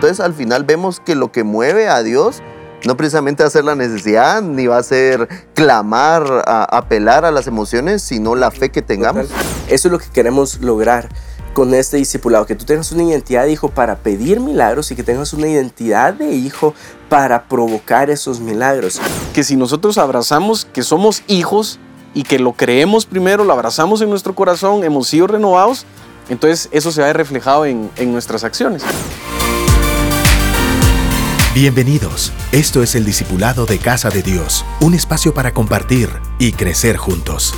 Entonces al final vemos que lo que mueve a Dios no precisamente va a ser la necesidad, ni va a ser clamar, apelar a las emociones, sino la fe que tengamos. Eso es lo que queremos lograr con este discipulado, que tú tengas una identidad de hijo para pedir milagros y que tengas una identidad de hijo para provocar esos milagros. Que si nosotros abrazamos que somos hijos y que lo creemos primero, lo abrazamos en nuestro corazón, hemos sido renovados, entonces eso se va reflejado en, en nuestras acciones. Bienvenidos. Esto es el Discipulado de Casa de Dios, un espacio para compartir y crecer juntos.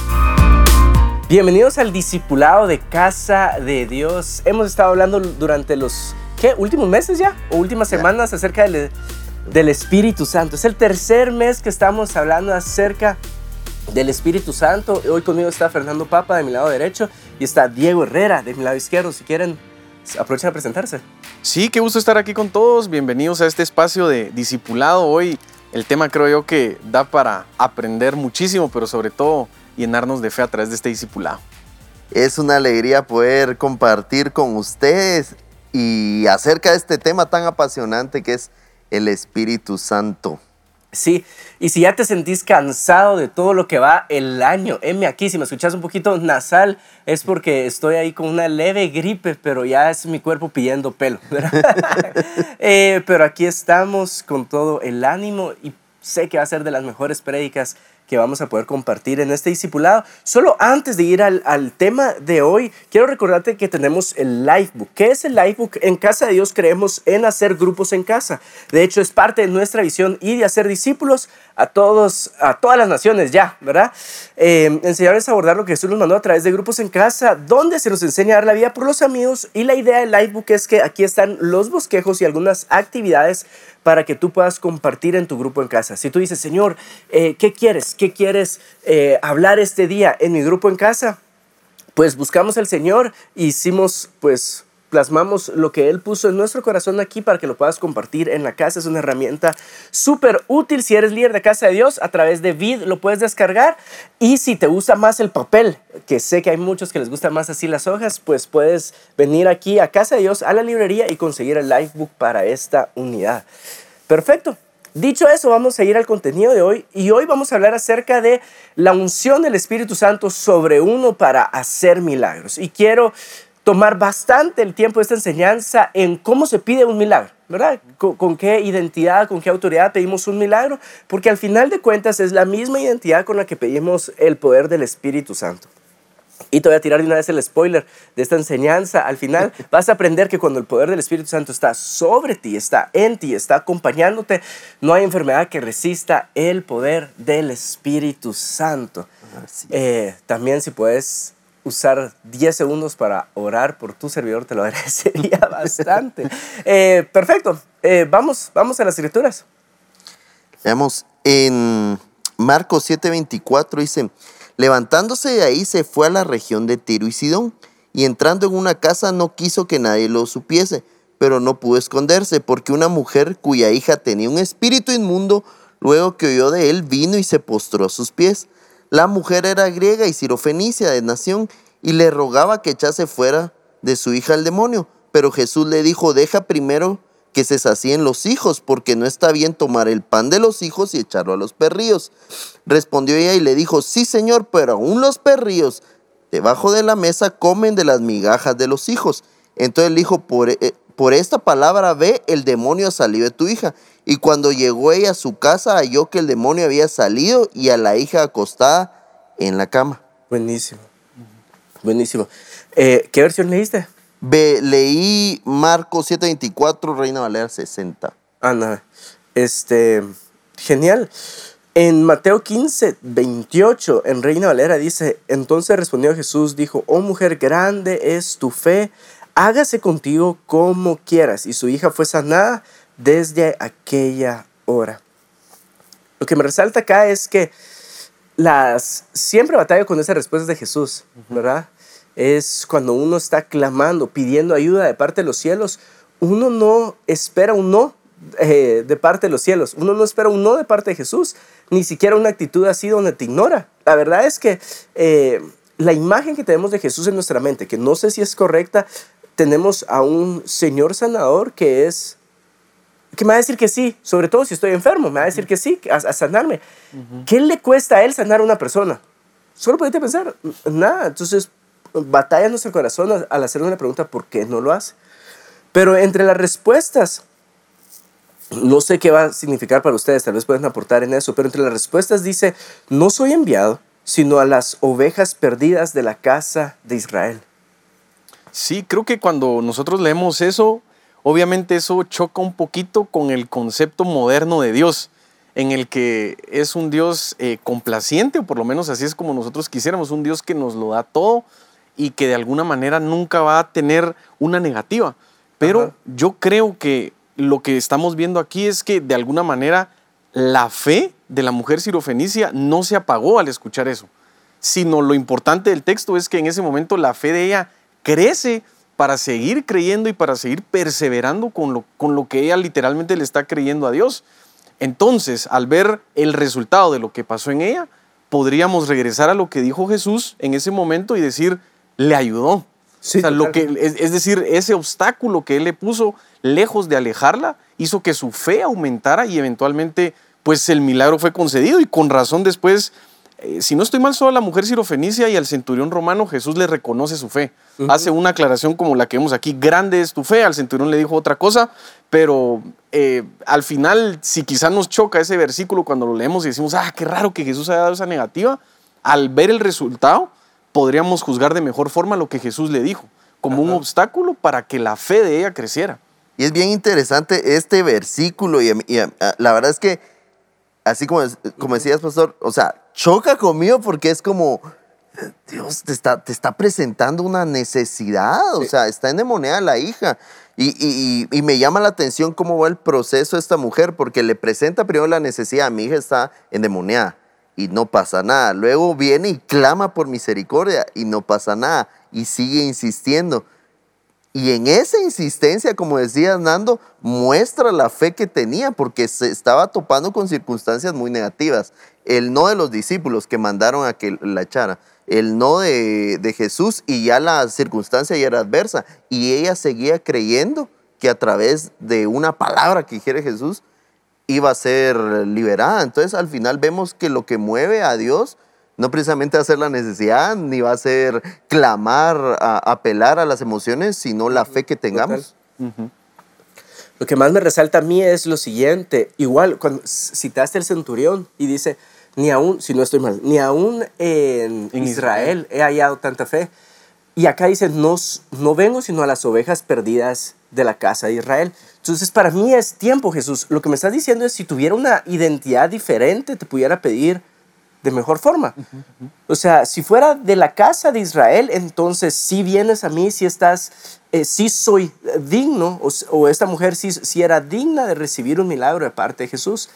Bienvenidos al Discipulado de Casa de Dios. Hemos estado hablando durante los ¿qué? últimos meses ya o últimas semanas acerca del, del Espíritu Santo. Es el tercer mes que estamos hablando acerca del Espíritu Santo. Hoy conmigo está Fernando Papa de mi lado derecho y está Diego Herrera de mi lado izquierdo. Si quieren, aprovechen a presentarse. Sí, qué gusto estar aquí con todos. Bienvenidos a este espacio de discipulado. Hoy el tema creo yo que da para aprender muchísimo, pero sobre todo llenarnos de fe a través de este discipulado. Es una alegría poder compartir con ustedes y acerca de este tema tan apasionante que es el Espíritu Santo. Sí, y si ya te sentís cansado de todo lo que va el año, M aquí, si me escuchas un poquito nasal, es porque estoy ahí con una leve gripe, pero ya es mi cuerpo pidiendo pelo. Eh, pero aquí estamos con todo el ánimo y sé que va a ser de las mejores prédicas que vamos a poder compartir en este discipulado. Solo antes de ir al, tema de hoy, quiero recordarte que tenemos el Lifebook. ¿Qué es el Lifebook? En Casa de Dios creemos en hacer grupos en casa. De hecho, es parte de nuestra visión y de hacer discípulos a todos, a todas las naciones ya, ¿verdad? Eh, enseñarles a abordar lo que Jesús nos mandó a través de grupos en casa, donde se nos enseña a dar la vida por los amigos. Y la idea del Lifebook es que aquí están los bosquejos y algunas actividades para que tú puedas compartir en tu grupo en casa. Si tú dices, Señor, eh, ¿qué quieres? ¿Qué quieres eh, hablar este día en mi grupo en casa? Pues buscamos al Señor e hicimos pues plasmamos lo que Él puso en nuestro corazón aquí para que lo puedas compartir en la casa. Es una herramienta súper útil si eres líder de casa de Dios. A través de Vid lo puedes descargar. Y si te gusta más el papel, que sé que hay muchos que les gusta más así las hojas, pues puedes venir aquí a casa de Dios, a la librería y conseguir el Lifebook para esta unidad. Perfecto. Dicho eso, vamos a ir al contenido de hoy y hoy vamos a hablar acerca de la unción del Espíritu Santo sobre uno para hacer milagros. Y quiero tomar bastante el tiempo de esta enseñanza en cómo se pide un milagro, ¿verdad? Con, qué identidad, con qué autoridad pedimos un milagro, porque al final de cuentas es la misma identidad con la que pedimos el poder del Espíritu Santo. Y te voy a tirar de una vez el spoiler de esta enseñanza. Al final vas a aprender que cuando el poder del Espíritu Santo está sobre ti, está en ti, está acompañándote, no hay enfermedad que resista el poder del Espíritu Santo. Eh, también si puedes usar 10 segundos para orar por tu servidor, te lo agradecería bastante. Eh, perfecto, eh, vamos, vamos a las escrituras. Veamos, en Marcos 7:24 dice, levantándose de ahí se fue a la región de Tiro y Sidón, y entrando en una casa no quiso que nadie lo supiese, pero no pudo esconderse, porque una mujer cuya hija tenía un espíritu inmundo, luego que oyó de él, vino y se postró a sus pies. La mujer era griega y sirofenicia de nación y le rogaba que echase fuera de su hija el demonio. Pero Jesús le dijo, deja primero que se sacien los hijos, porque no está bien tomar el pan de los hijos y echarlo a los perrillos. Respondió ella y le dijo, sí señor, pero aún los perrillos debajo de la mesa comen de las migajas de los hijos. Entonces dijo, por, eh, por esta palabra ve, el demonio ha salido de tu hija. Y cuando llegó ella a su casa, halló que el demonio había salido y a la hija acostada en la cama. Buenísimo. Buenísimo. Eh, ¿Qué versión leíste? Leí Marcos 724, Reina Valera 60. Ah, no. Este, genial. En Mateo 15, 28, en Reina Valera dice, entonces respondió Jesús, dijo, oh mujer, grande es tu fe, hágase contigo como quieras. Y su hija fue sanada desde aquella hora. Lo que me resalta acá es que las siempre batalla con esas respuestas de Jesús, ¿verdad? Es cuando uno está clamando, pidiendo ayuda de parte de los cielos, uno no espera un no eh, de parte de los cielos, uno no espera un no de parte de Jesús, ni siquiera una actitud así donde te ignora. La verdad es que eh, la imagen que tenemos de Jesús en nuestra mente, que no sé si es correcta, tenemos a un Señor sanador que es que me va a decir que sí, sobre todo si estoy enfermo, me va a decir que sí, a, a sanarme. ¿Qué le cuesta a él sanar a una persona? Solo podete pensar, nada. Entonces, batalla nuestro corazón al- hacerle una pregunta, ¿por qué no lo hace? Pero entre las respuestas, no sé qué va a significar para ustedes, tal vez pueden aportar en eso, pero entre las respuestas dice, no soy enviado, sino a las ovejas perdidas de la casa de Israel. Sí, creo que cuando nosotros leemos eso, obviamente eso choca un poquito con el concepto moderno de Dios, en el que es un Dios eh, complaciente, o por lo menos así es como nosotros quisiéramos, un Dios que nos lo da todo y que de alguna manera nunca va a tener una negativa. Pero Ajá. yo creo que lo que estamos viendo aquí es que de alguna manera la fe de la mujer sirofenicia no se apagó al escuchar eso, sino lo importante del texto es que en ese momento la fe de ella crece para seguir creyendo y para seguir perseverando con lo, con lo que ella literalmente le está creyendo a Dios. Entonces, al ver el resultado de lo que pasó en ella, podríamos regresar a lo que dijo Jesús en ese momento y decir, le ayudó. Sí, o sea, lo que, es decir, ese obstáculo que él le puso, lejos de alejarla, hizo que su fe aumentara y eventualmente, pues el milagro fue concedido. Y con razón después, eh, si no estoy mal, solo a la mujer sirofenicia y al centurión romano, Jesús le reconoce su fe. Hace una aclaración como la que vemos aquí, grande es tu fe, al centurión le dijo otra cosa, pero eh, al final, si quizás nos choca ese versículo cuando lo leemos y decimos, ah, qué raro que Jesús haya dado esa negativa, al ver el resultado, podríamos juzgar de mejor forma lo que Jesús le dijo, como un obstáculo para que la fe de ella creciera. Y es bien interesante este versículo y, y a- a- la verdad es que, así como, como decías, pastor, o sea, choca conmigo porque es como, Dios te está, te está presentando una necesidad, o sea, está endemoniada la hija. Y, y- y- y me llama la atención cómo va el proceso de esta mujer, porque le presenta primero la necesidad, mi hija está endemoniada y no pasa nada. Luego viene y clama por misericordia y no pasa nada y sigue insistiendo. Y en esa insistencia, como decía Nando, muestra la fe que tenía porque se estaba topando con circunstancias muy negativas. El no de los discípulos que mandaron a que la echara, el no de, de Jesús y ya la circunstancia ya era adversa. Y ella seguía creyendo que a través de una palabra que dijera Jesús iba a ser liberada. Entonces al final vemos que lo que mueve a Dios no precisamente va a ser la necesidad, ni va a ser clamar, a- apelar a las emociones, sino la fe que tengamos. Lo que más me resalta a mí es lo siguiente. Igual, cuando citaste el centurión y dice, ni aún, si no estoy mal, ni aún en, En Israel, he hallado tanta fe. Y acá dice, no, no vengo sino a las ovejas perdidas de la casa de Israel. Entonces, para mí es tiempo, Jesús. Lo que me estás diciendo es, si tuviera una identidad diferente, te pudiera pedir de mejor forma. O sea, si fuera de la casa de Israel, entonces si vienes a mí, si estás, eh, si soy eh, digno, o, esta mujer sí, sí era digna de recibir un milagro de parte de Jesús.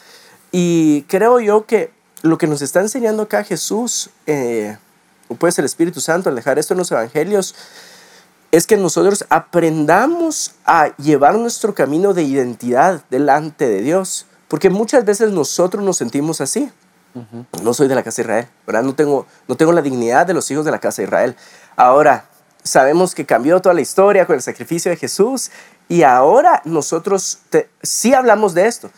Y creo yo que lo que nos está enseñando acá Jesús, eh, o puede ser el Espíritu Santo al dejar esto en los evangelios, es que nosotros aprendamos a llevar nuestro camino de identidad delante de Dios. Porque muchas veces nosotros nos sentimos así. No soy de la casa de Israel, ¿verdad? No tengo, no tengo la dignidad de los hijos de la casa de Israel. Ahora, sabemos que cambió toda la historia con el sacrificio de Jesús y ahora nosotros te- sí hablamos de esto.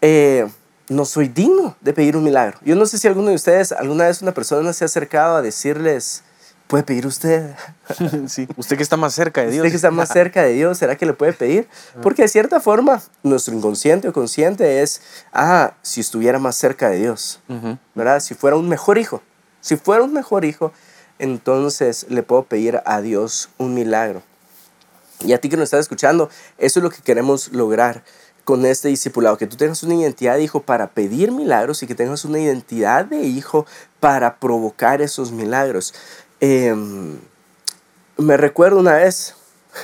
Eh, no soy digno de pedir un milagro. Yo no sé si alguno de ustedes, alguna vez una persona se ha acercado a decirles, puede pedir usted. sí. Usted que está más cerca de Dios. Usted que está más cerca de Dios, ¿será que le puede pedir? Porque de cierta forma, nuestro inconsciente o consciente es, ah, si estuviera más cerca de Dios. ¿verdad? Si fuera un mejor hijo, si fuera un mejor hijo, entonces le puedo pedir a Dios un milagro. Y a ti que nos estás escuchando, eso es lo que queremos lograr con este discipulado, que tú tengas una identidad de hijo para pedir milagros y que tengas una identidad de hijo para provocar esos milagros. Em, me recuerdo una vez,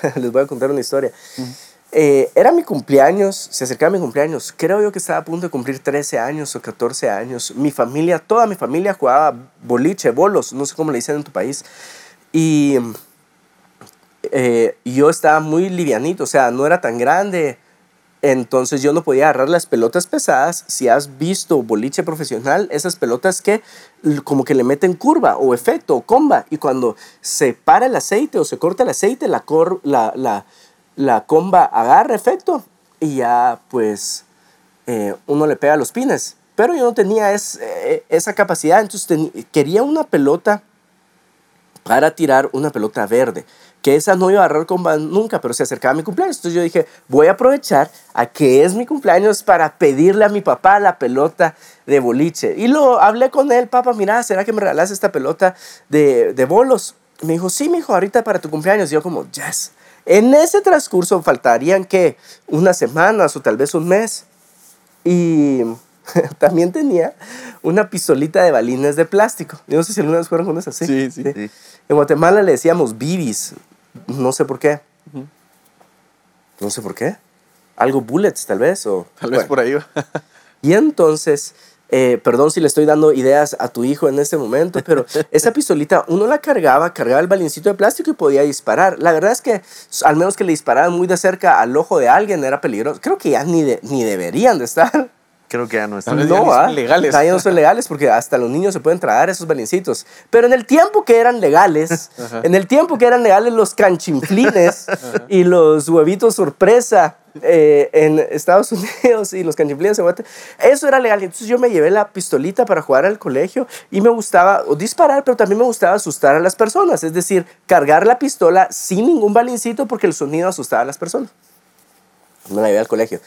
les voy a contar una historia. Eh, era mi cumpleaños, se acercaba mi cumpleaños. Creo yo que estaba a punto de cumplir 13 años o 14 años. Mi familia, toda mi familia jugaba boliche, bolos, no sé cómo le dicen en tu país. Y eh, yo estaba muy livianito, o sea, no era tan grande. Entonces yo no podía agarrar las pelotas pesadas. Si has visto boliche profesional, esas pelotas que como que le meten curva o efecto o comba. Y cuando se para el aceite o se corta el aceite, la, cor- la, la, comba agarra efecto y ya pues eh, uno le pega los pines. Pero yo no tenía eh, esa capacidad, entonces quería una pelota para tirar una pelota verde, que esa no iba a agarrar con nunca, pero se acercaba a mi cumpleaños. Entonces yo dije, voy a aprovechar a que es mi cumpleaños para pedirle a mi papá la pelota de boliche. Y lo hablé con él, papá, mira, ¿será que me regalas esta pelota de, de bolos? Y me dijo, sí, mijo, ahorita para tu cumpleaños. Y yo como, yes. En ese transcurso faltarían que unas semanas o tal vez un mes. Y también tenía una pistolita de balines de plástico. Yo no sé si alguna vez fueron con esas. Sí, sí. Sí. En Guatemala le decíamos bibis. No sé por qué. No sé por qué. Algo bullets, tal vez. O, Tal vez por ahí va. Y entonces, eh, perdón si le estoy dando ideas a tu hijo en este momento, pero esa pistolita uno la cargaba, cargaba el balincito de plástico y podía disparar. La verdad es que al menos que le dispararan muy de cerca al ojo de alguien era peligroso. Creo que ya ni, de- ni deberían de estar. Creo que ya no está. Tal vez ya ni No, son ah, legales. Ya no son legales porque hasta los niños se pueden tragar esos balincitos. Pero en el tiempo que eran legales, en el tiempo que eran legales los canchinflines y los huevitos sorpresa eh, en Estados Unidos y los canchinflines en Guatemala, eso era legal. Entonces yo me llevé la pistolita para jugar al colegio y me gustaba o disparar, pero también me gustaba asustar a las personas. Es decir, cargar la pistola sin ningún balincito porque el sonido asustaba a las personas. Me la llevé al colegio.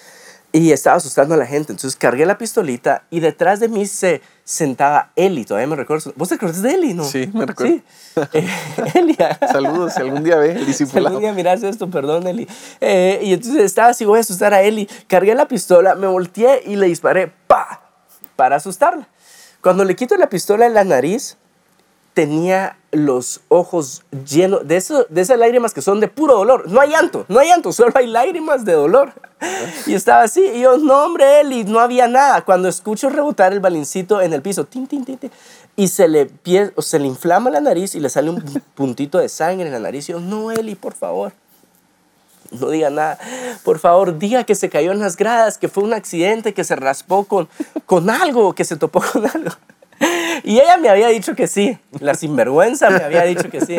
Y estaba asustando a la gente. Entonces cargué la pistolita y detrás de mí se sentaba Eli. Todavía me recuerdo. ¿Vos te acuerdas de Eli, no? Sí, me recuerdo. Sí. Eh, Eli. Saludos, si algún día ve el Si discipulado. algún día miras esto, perdón, Eli. Eh, y entonces estaba así, voy a asustar a Eli. Cargué la pistola, me volteé y le disparé, ¡pa! Para asustarla. Cuando le quito la pistola en la nariz, tenía los ojos llenos de, eso, de esas lágrimas que son de puro dolor. No hay llanto, no hay llanto, solo hay lágrimas de dolor. Y estaba así, y yo, no, hombre, Eli, no había nada. Cuando escucho rebotar el balincito en el piso, tin, tin, tin, tin, y se le, pie- o se le inflama la nariz y le sale un puntito de sangre en la nariz, y yo, no, Eli, por favor. No diga nada. Por favor, diga que se cayó en las gradas, que fue un accidente, que se raspó con, con algo, que se topó con algo. Y ella me había dicho que sí. La sinvergüenza me había dicho que sí.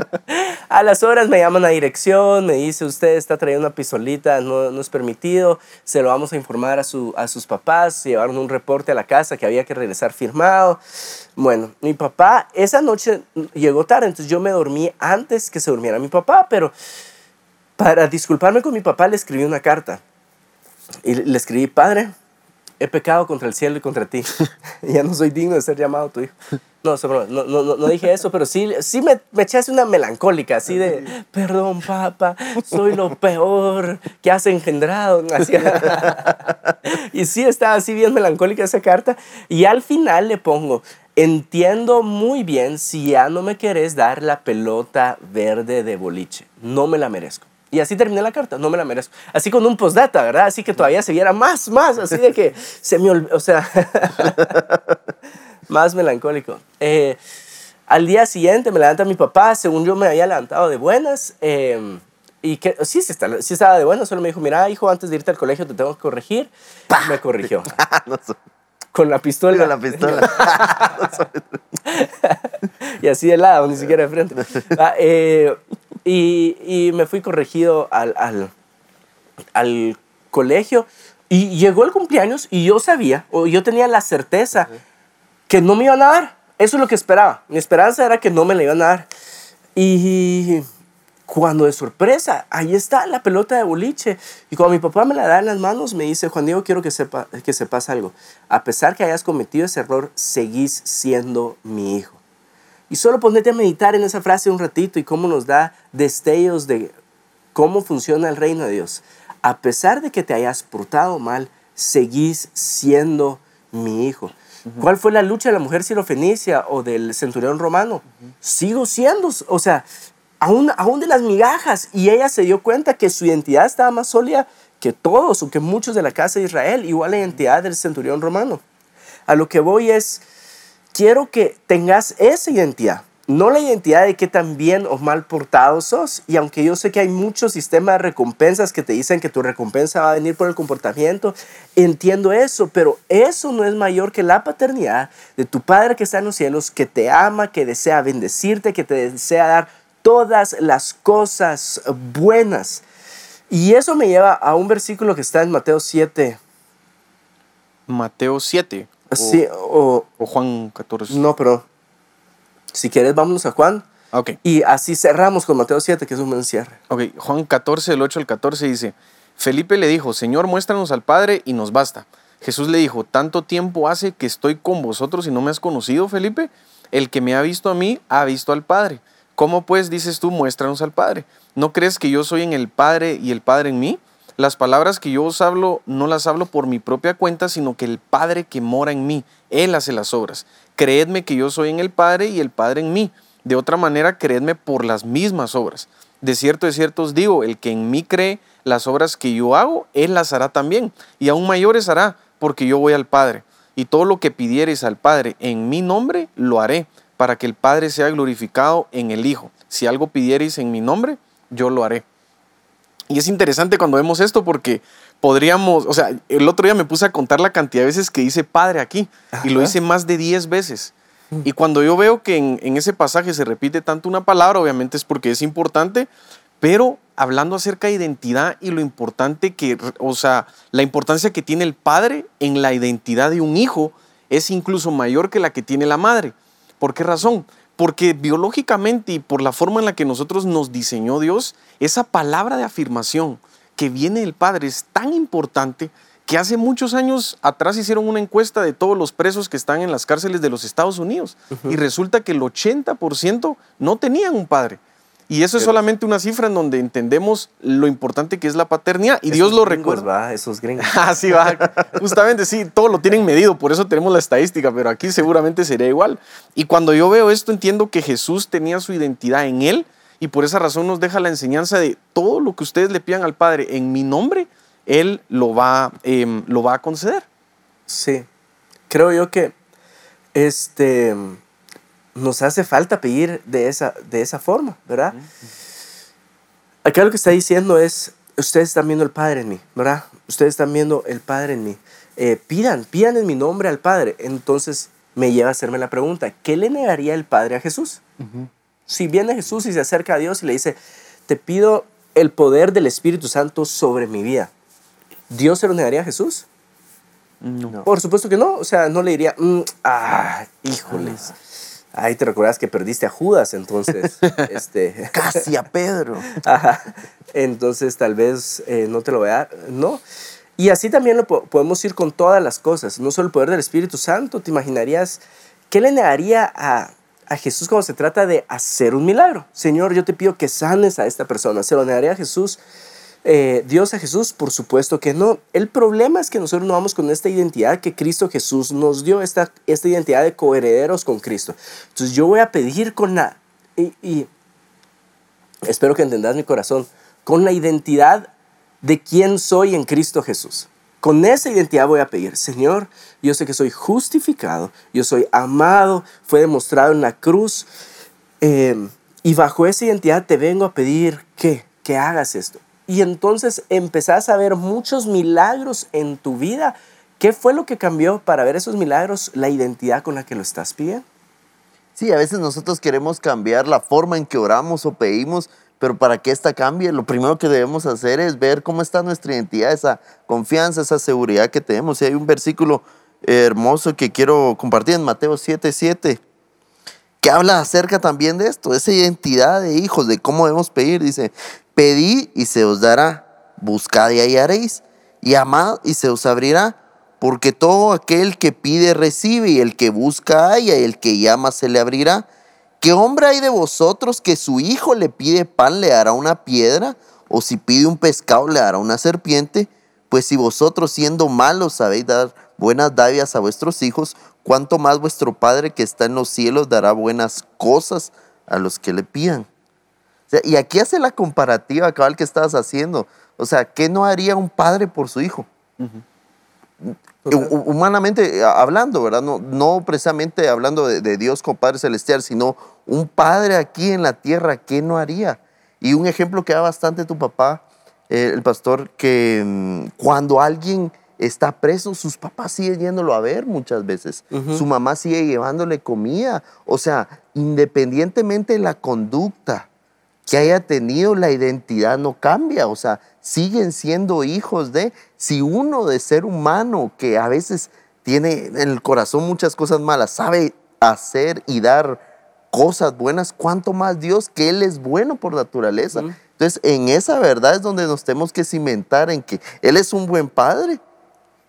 A las horas me llaman a dirección, me dice, usted está trayendo una pistolita, no, es permitido, se lo vamos a informar a, su, a sus papás, llevaron un reporte a la casa que había que regresar firmado. Bueno, mi papá esa noche llegó tarde, entonces yo me dormí antes que se durmiera mi papá, pero para disculparme con mi papá le escribí una carta. Y le escribí, padre, he pecado contra el cielo y contra ti. ya no soy digno de ser llamado tu hijo. No, no, no, no, dije eso, pero sí, sí me, me eché así una melancólica, así de, perdón, papá, soy lo peor que has engendrado. Así. y sí, estaba así bien melancólica esa carta. Y al final le pongo, entiendo muy bien si ya no me querés dar la pelota verde de boliche. No me la merezco. Y así terminé la carta, no me la merezco. Así con un postdata, ¿verdad? Así que todavía se viera más, más, así de que se me olvidó, o sea, más melancólico. Eh, al día siguiente me levanta mi papá, según yo me había levantado de buenas. eh, y que sí, sí, está- sí estaba de buenas, solo me dijo, mira, hijo, antes de irte al colegio te tengo que corregir. Me corrigió. No sé. Con la pistola. Con la pistola. y así de lado, ni siquiera de frente. Ah, eh, y, y me fui corregido al, al, al colegio y llegó el cumpleaños y yo sabía, o yo tenía la certeza que no me iban a dar. Eso es lo que esperaba. Mi esperanza era que no me la iban a dar. Y cuando de sorpresa, ahí está la pelota de boliche. Y cuando mi papá me la da en las manos, me dice, Juan Diego, quiero que, sepa, que sepas algo. A pesar que hayas cometido ese error, seguís siendo mi hijo. Y solo ponete a meditar en esa frase un ratito y cómo nos da destellos de cómo funciona el reino de Dios. A pesar de que te hayas portado mal, seguís siendo mi hijo. ¿Cuál fue la lucha de la mujer sirofenicia o del centurión romano? Sigo siendo, o sea, aún, aún de las migajas. Y ella se dio cuenta que su identidad estaba más sólida que todos o que muchos de la casa de Israel, igual la identidad del centurión romano. A lo que voy es, quiero que tengas esa identidad, no la identidad de que tan bien o mal portado sos. Y aunque yo sé que hay muchos sistemas de recompensas que te dicen que tu recompensa va a venir por el comportamiento, entiendo eso, pero eso no es mayor que la paternidad de tu Padre que está en los cielos, que te ama, que desea bendecirte, que te desea dar todas las cosas buenas. Y eso me lleva a un versículo que está en Mateo 7. Mateo 7. O, Sí, o, o Juan 14. no, pero si quieres, vámonos a Juan. Ah, Ok. Y así cerramos con Mateo 7, que es un buen cierre. Ok, Juan 14, del 8 al 14 dice, Felipe le dijo, Señor, muéstranos al Padre y nos basta. Jesús le dijo, ¿tanto tiempo hace que estoy con vosotros y no me has conocido, Felipe? El que me ha visto a mí, ha visto al Padre. ¿Cómo pues dices tú, muéstranos al Padre? ¿No crees que yo soy en el Padre y el Padre en mí? Las palabras que yo os hablo no las hablo por mi propia cuenta, sino que el Padre que mora en mí, Él hace las obras. Creedme que yo soy en el Padre y el Padre en mí. De otra manera, creedme por las mismas obras. De cierto, de cierto os digo, el que en mí cree las obras que yo hago, él las hará también, y aún mayores hará, porque yo voy al Padre. Y todo lo que pidiereis al Padre en mi nombre, lo haré, para que el Padre sea glorificado en el Hijo. Si algo pidiereis en mi nombre, yo lo haré. Y es interesante cuando vemos esto porque podríamos, o sea, el otro día me puse a contar la cantidad de veces que dice Padre aquí, y lo hice más de 10 veces. Y cuando yo veo que en, en ese pasaje se repite tanto una palabra, obviamente es porque es importante, pero hablando acerca de identidad y lo importante que, o sea, la importancia que tiene el padre en la identidad de un hijo es incluso mayor que la que tiene la madre. ¿Por qué razón? Porque biológicamente y por la forma en la que nosotros nos diseñó Dios, esa palabra de afirmación que viene del padre es tan importante que hace muchos años atrás hicieron una encuesta de todos los presos que están en las cárceles de los Estados Unidos y resulta que el 80% no tenían un padre. Y eso es solamente una cifra en donde entendemos lo importante que es la paternidad y Dios lo gringos, recuerda. va, esos gringos. Así va. Justamente sí, todo lo tienen medido, por eso tenemos la estadística, pero aquí seguramente sería igual. Y cuando yo veo esto, entiendo que Jesús tenía su identidad en él y por esa razón nos deja la enseñanza de todo lo que ustedes le pidan al Padre en mi nombre, Él lo va, em, lo va a conceder. Sí. Creo yo que este, nos hace falta pedir de esa, de esa forma, ¿verdad? Acá lo que está diciendo es, ustedes están viendo el Padre en mí, ¿verdad? Ustedes están viendo el Padre en mí. Eh, pidan, pidan en mi nombre al Padre. Entonces me lleva a hacerme la pregunta, ¿qué le negaría el Padre a Jesús? Si viene Jesús y se acerca a Dios y le dice, te pido el poder del Espíritu Santo sobre mi vida, ¿Dios se lo negaría a Jesús? No. Por supuesto que no. O sea, no le diría, "Mm, ah, híjoles. Ahí te recuerdas que perdiste a Judas, entonces. este, Casi a Pedro. Ajá. Entonces, tal vez eh, no te lo voy a dar. No. Y así también lo po- podemos ir con todas las cosas. No solo el poder del Espíritu Santo. ¿Te imaginarías qué le negaría a, a Jesús cuando se trata de hacer un milagro? Señor, yo te pido que sanes a esta persona. ¿Se lo negaría a Jesús? Eh, Dios a Jesús? Por supuesto que no. El problema es que nosotros no vamos con esta identidad que Cristo Jesús nos dio, esta, esta identidad de coherederos con Cristo. Entonces yo voy a pedir con la... Y, espero que entendas mi corazón, con la identidad de quién soy en Cristo Jesús. Con esa identidad voy a pedir, Señor, yo sé que soy justificado, yo soy amado, fue demostrado en la cruz, eh, y bajo esa identidad te vengo a pedir que, que hagas esto. Y entonces empezás a ver muchos milagros en tu vida. ¿Qué fue lo que cambió para ver esos milagros? La identidad con la que lo estás pidiendo. Sí, a veces nosotros queremos cambiar la forma en que oramos o pedimos, pero para que esta cambie, lo primero que debemos hacer es ver cómo está nuestra identidad, esa confianza, esa seguridad que tenemos. Y hay un versículo hermoso que quiero compartir en Mateo 7:7, 7, que habla acerca también de esto, de esa identidad de hijos, de cómo debemos pedir. Dice, pedid y se os dará, buscad y hallaréis, y amad y se os abrirá. Porque todo aquel que pide recibe, y el que busca halla, y el que llama se le abrirá. ¿Qué hombre hay de vosotros que su hijo le pide pan, le hará una piedra? ¿O si pide un pescado, le hará una serpiente? Pues si vosotros siendo malos sabéis dar buenas dádivas a vuestros hijos, cuánto más vuestro Padre que está en los cielos dará buenas cosas a los que le pidan. O sea, y aquí hace la comparativa, cabal, que estabas haciendo. O sea, ¿qué no haría un padre por su hijo? Hu- Humanamente eh, hablando, ¿verdad? No, no precisamente hablando de, de Dios como Padre Celestial, sino un padre aquí en la tierra, ¿qué no haría? Y un ejemplo que da bastante tu papá, eh, el pastor, que mm, cuando alguien está preso, sus papás siguen yéndolo a ver muchas veces. Su mamá sigue llevándole comida. O sea, independientemente de la conducta que haya tenido la identidad no cambia, o sea, siguen siendo hijos de, si uno de ser humano que a veces tiene en el corazón muchas cosas malas, sabe hacer y dar cosas buenas, cuánto más Dios, que Él es bueno por naturaleza. Entonces, en esa verdad es donde nos tenemos que cimentar en que Él es un buen padre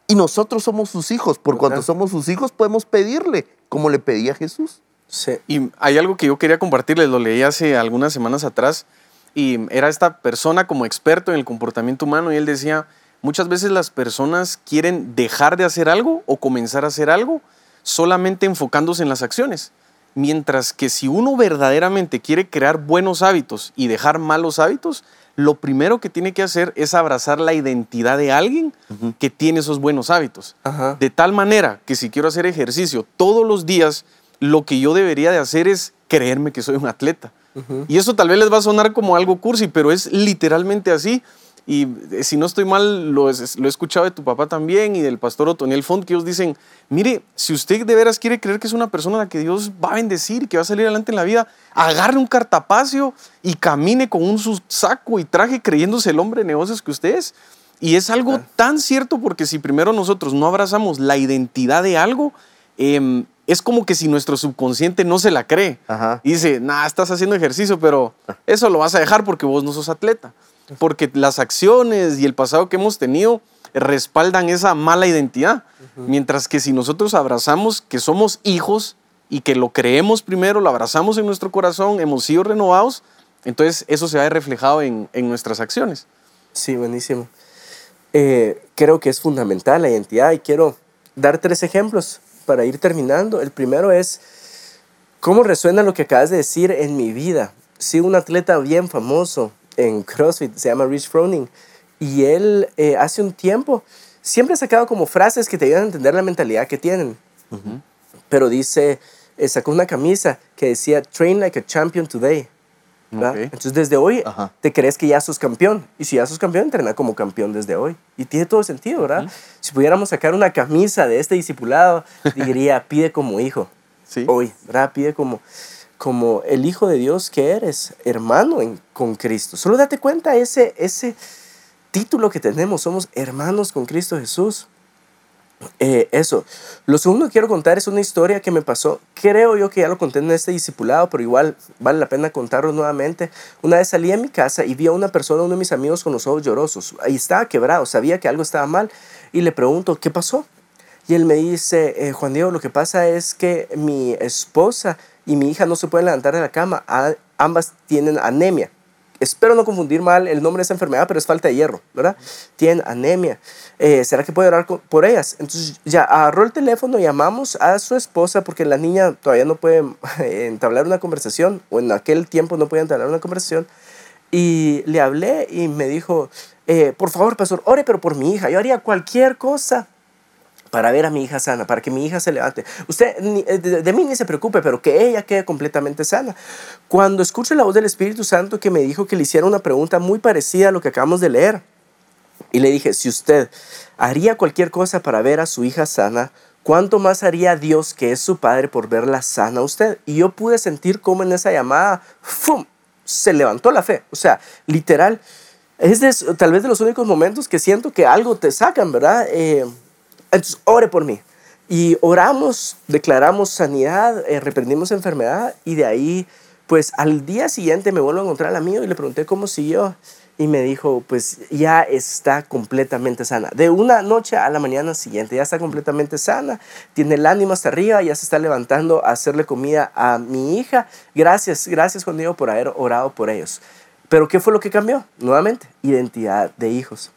y nosotros somos sus hijos. Por cuanto somos sus hijos, podemos pedirle, como le pedía Jesús. Sí. Y hay algo que yo quería compartirles, lo leí hace algunas semanas atrás, y era esta persona como experto en el comportamiento humano, y él decía, muchas veces las personas quieren dejar de hacer algo o comenzar a hacer algo solamente enfocándose en las acciones. Mientras que si uno verdaderamente quiere crear buenos hábitos y dejar malos hábitos, lo primero que tiene que hacer es abrazar la identidad de alguien que tiene esos buenos hábitos. De tal manera que si quiero hacer ejercicio todos los días, lo que yo debería de hacer es creerme que soy un atleta. Y eso tal vez les va a sonar como algo cursi, pero es literalmente así. Y eh, si no estoy mal, lo, he escuchado de tu papá también y del pastor Otoniel Font, que ellos dicen, mire, si usted de veras quiere creer que es una persona a la que Dios va a bendecir, que va a salir adelante en la vida, agarre un cartapacio y camine con un saco y traje creyéndose el hombre de negocios que usted es. Y es algo tan cierto porque si primero nosotros no abrazamos la identidad de algo, em, es como que si nuestro subconsciente no se la cree. Y dice, nah, estás haciendo ejercicio, pero eso lo vas a dejar porque vos no sos atleta porque las acciones y el pasado que hemos tenido respaldan esa mala identidad. Mientras que si nosotros abrazamos que somos hijos y que lo creemos primero, lo abrazamos en nuestro corazón, hemos sido renovados, entonces eso se va reflejado en, nuestras acciones. Sí, buenísimo. Eh, creo que es fundamental la identidad y quiero dar tres ejemplos para ir terminando. El primero es cómo resuena lo que acabas de decir en mi vida. Si un atleta bien famoso en CrossFit, se llama Rich Froning, y él eh, hace un tiempo siempre ha sacado como frases que te ayudan a entender la mentalidad que tienen. Pero dice, eh, sacó una camisa que decía, train like a champion today. Entonces desde hoy te crees que ya sos campeón. Y si ya sos campeón, entrena como campeón desde hoy. Y tiene todo sentido, ¿verdad? Si pudiéramos sacar una camisa de este discipulado, diría, pide como hijo. Sí. Hoy, ¿verdad? Pide como como el Hijo de Dios que eres, hermano en, con Cristo. Solo date cuenta ese, ese título que tenemos, somos hermanos con Cristo Jesús. Eh, eso. Lo segundo que quiero contar es una historia que me pasó. Creo yo que ya lo conté en este discipulado, pero igual vale la pena contarlo nuevamente. Una vez salí a mi casa y vi a una persona, uno de mis amigos, con los ojos llorosos. Ahí estaba quebrado, sabía que algo estaba mal y le pregunto, ¿qué pasó? Y él me dice, eh, Juan Diego, lo que pasa es que mi esposa y mi hija no se puede levantar de la cama. ambas tienen anemia. Espero no confundir mal el nombre de esa enfermedad, pero es falta de hierro, ¿verdad? Tienen anemia. Eh, ¿Será que puede orar por ellas? Entonces ya agarró el teléfono, llamamos a su esposa porque la niña todavía no puede entablar una conversación, o en aquel tiempo no podía entablar una conversación. Y le hablé y me dijo, eh, por favor, pastor, ore pero por mi hija. Yo haría cualquier cosa para ver a mi hija sana, para que mi hija se levante. Usted eh, de, mí ni se preocupe, pero que ella quede completamente sana. Cuando escucho la voz del Espíritu Santo que me dijo que le hiciera una pregunta muy parecida a lo que acabamos de leer, y le dije, si usted haría cualquier cosa para ver a su hija sana, ¿cuánto más haría Dios, que es su Padre, por verla sana a usted? Y yo pude sentir cómo en esa llamada, ¡fum!, se levantó la fe. O sea, literal, es tal vez de los únicos momentos que siento que algo te sacan, ¿verdad? Eh, entonces, ore por mí. Y oramos, declaramos sanidad, eh, reprendimos enfermedad y de ahí, pues al día siguiente me vuelvo a encontrar al amigo y le pregunté cómo siguió y me dijo, pues ya está completamente sana. De una noche a la mañana siguiente ya está completamente sana, tiene el ánimo hasta arriba, ya se está levantando a hacerle comida a mi hija. Gracias, gracias Juan Diego por haber orado por ellos. Pero ¿qué fue lo que cambió? Nuevamente, identidad de hijos.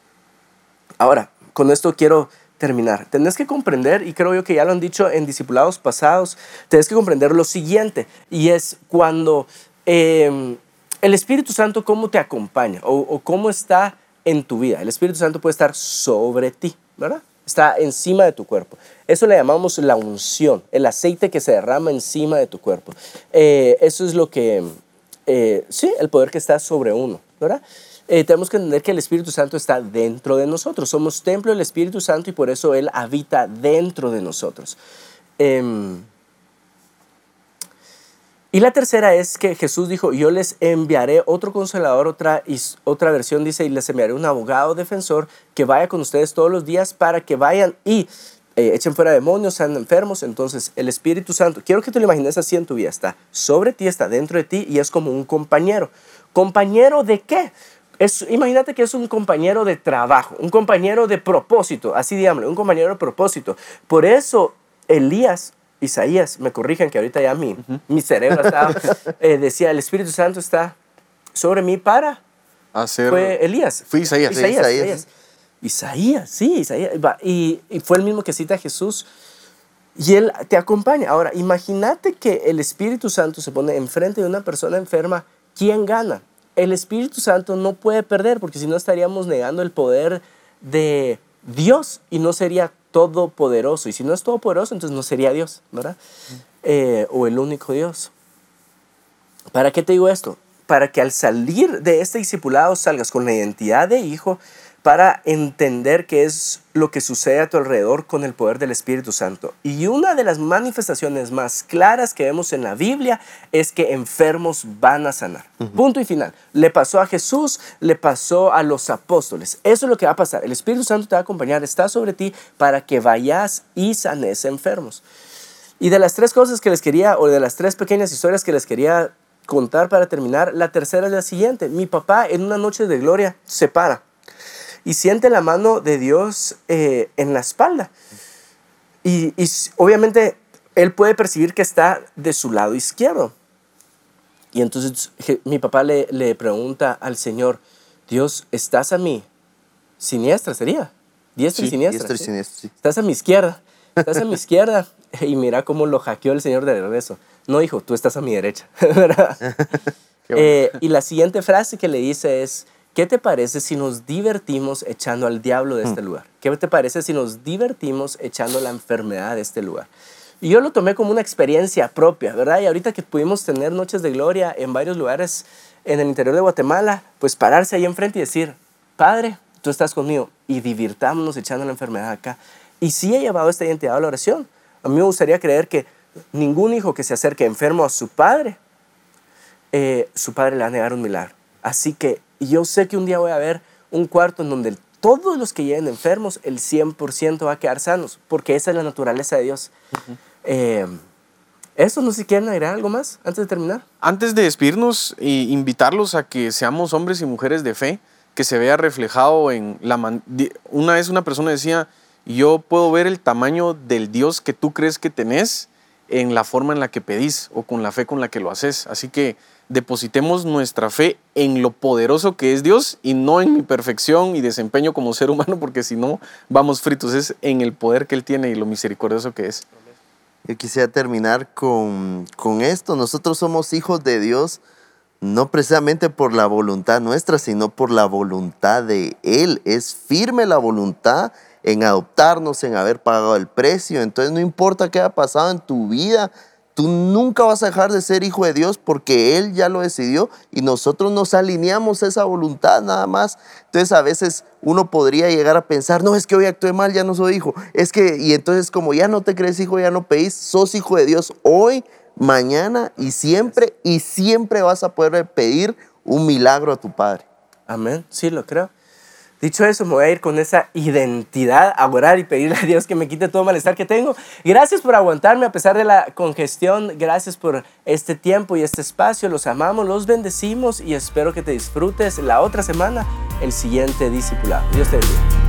Ahora, con esto quiero terminar. Tenés que comprender, y creo yo que ya lo han dicho en discipulados pasados, tenés que comprender lo siguiente, y es cuando em, el Espíritu Santo, ¿cómo te acompaña? O, cómo está en tu vida. El Espíritu Santo puede estar sobre ti, ¿verdad? Está encima de tu cuerpo. Eso le llamamos la unción, el aceite que se derrama encima de tu cuerpo. Eh, eso es lo que, eh, sí, el poder que está sobre uno, ¿verdad? Eh, tenemos que entender que el Espíritu Santo está dentro de nosotros. Somos templo del Espíritu Santo y por eso Él habita dentro de nosotros. Em, Y la tercera es que Jesús dijo, yo les enviaré otro consolador, otra, otra versión dice, y les enviaré un abogado defensor que vaya con ustedes todos los días para que vayan y eh, echen fuera demonios, sean enfermos. Entonces el Espíritu Santo, quiero que te lo imagines así en tu vida, está sobre ti, está dentro de ti y es como un compañero. ¿Compañero de qué? Es, imagínate que es un compañero de trabajo, un compañero de propósito, así digámoslo, un compañero de propósito. Por eso Elías Isaías, me corrijan que ahorita ya mi, mi cerebro estaba, eh, decía, el Espíritu Santo está sobre mí para Hacer... Fue Elías. Fue Isaías. Isaías, Isaías. Isaías, sí, Isaías. Y, y, fue el mismo que cita a Jesús. Y él te acompaña. Ahora, imagínate que el Espíritu Santo se pone enfrente de una persona enferma. ¿Quién gana? El Espíritu Santo no puede perder, porque si no estaríamos negando el poder de Dios y no sería todopoderoso. Y si no es todopoderoso, entonces no sería Dios, ¿verdad? Eh, o el único Dios. ¿Para qué te digo esto? Para que al salir de este discipulado salgas con la identidad de hijo, para entender qué es lo que sucede a tu alrededor con el poder del Espíritu Santo. Y una de las manifestaciones más claras que vemos en la Biblia es que enfermos van a sanar. Punto y final. Le pasó a Jesús, le pasó a los apóstoles. Eso es lo que va a pasar. El Espíritu Santo te va a acompañar, está sobre ti para que vayas y sanes enfermos. Y de las tres cosas que les quería, o de las tres pequeñas historias que les quería contar para terminar, la tercera es la siguiente. Mi papá en una noche de gloria se para y siente la mano de Dios eh, en la espalda. Y, obviamente él puede percibir que está de su lado izquierdo. Y entonces mi papá le, le pregunta al Señor, Dios, ¿estás a mí? Siniestra sería. Diestra y siniestra. Estás a mi izquierda. Estás a mi izquierda. Y mira cómo lo hackeó el Señor de regreso. No, hijo, tú estás a mi derecha. Eh, y la siguiente frase que le dice es, ¿Qué te parece si nos divertimos echando al diablo de este mm. lugar? ¿Qué te parece si nos divertimos echando la enfermedad de este lugar? Y yo lo tomé como una experiencia propia, ¿verdad? Y ahorita que pudimos tener noches de gloria en varios lugares en el interior de Guatemala, pues pararse ahí enfrente y decir, Padre, tú estás conmigo y divirtámonos echando la enfermedad acá. Y sí he llevado esta identidad a la oración. A mí me gustaría creer que ningún hijo que se acerque enfermo a su padre, eh, su padre le va a negar un milagro. Así que y yo sé que un día voy a ver un cuarto en donde todos los que lleguen enfermos, el 100% va a quedar sanos, porque esa es la naturaleza de Dios. Eh, ¿Eso no sé si quieren agregar algo más antes de terminar? Antes de despedirnos, e invitarlos a que seamos hombres y mujeres de fe, que se vea reflejado en la... Una vez una persona decía, yo puedo ver el tamaño del Dios que tú crees que tenés en la forma en la que pedís o con la fe con la que lo haces. Así que depositemos nuestra fe en lo poderoso que es Dios y no en mi perfección y desempeño como ser humano, porque si no, vamos fritos. Es en el poder que Él tiene y lo misericordioso que es. Yo quisiera terminar con, con esto. Nosotros somos hijos de Dios no precisamente por la voluntad nuestra, sino por la voluntad de Él. Es firme la voluntad en adoptarnos, en haber pagado el precio. Entonces no importa qué haya pasado en tu vida, Tú nunca vas a dejar de ser hijo de Dios porque Él ya lo decidió y nosotros nos alineamos a esa voluntad nada más. Entonces a veces uno podría llegar a pensar, no, es que hoy actué mal, ya no soy hijo. Es que, y entonces como ya no te crees hijo, ya no pedís, sos hijo de Dios hoy, mañana y siempre, y siempre vas a poder pedir un milagro a tu Padre. Amén, sí lo creo. Dicho eso, me voy a ir con esa identidad a orar y pedirle a Dios que me quite todo malestar que tengo. Gracias por aguantarme a pesar de la congestión. Gracias por este tiempo y este espacio. Los amamos, los bendecimos y espero que te disfrutes la otra semana el siguiente discipulado. Dios te bendiga.